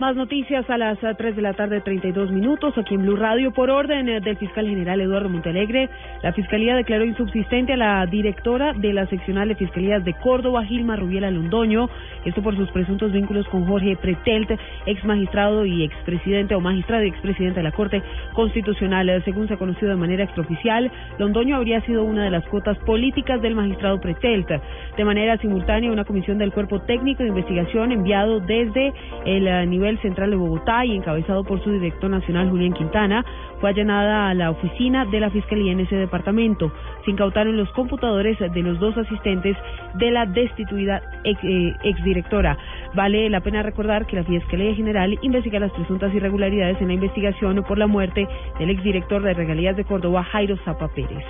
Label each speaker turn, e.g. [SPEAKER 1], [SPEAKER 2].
[SPEAKER 1] Más noticias a las 3 eh, de la tarde, 32 minutos, aquí en Blue Radio. Por orden eh, del fiscal general Eduardo Montalegre, la fiscalía declaró insubsistente a la directora de la seccional de fiscalías de Córdoba, Gilma Rubiela Londoño, esto por sus presuntos vínculos con Jorge Pretelt, ex magistrado y expresidente o magistrado y expresidente de la Corte Constitucional. Eh, según se ha conocido de manera extraoficial, Londoño habría sido una de las cuotas políticas del magistrado Pretelt. De manera simultánea, una comisión del Cuerpo Técnico de Investigación enviado desde el nivel central de Bogotá y encabezado por su director nacional Julián Quintana, fue allanada a la oficina de la Fiscalía en ese departamento. Se incautaron los computadores de los dos asistentes de la destituida ex, eh, exdirectora. Vale la pena recordar que la Fiscalía General investiga las presuntas irregularidades en la investigación por la muerte del exdirector de Regalías de Córdoba, Jairo Zapa Pérez.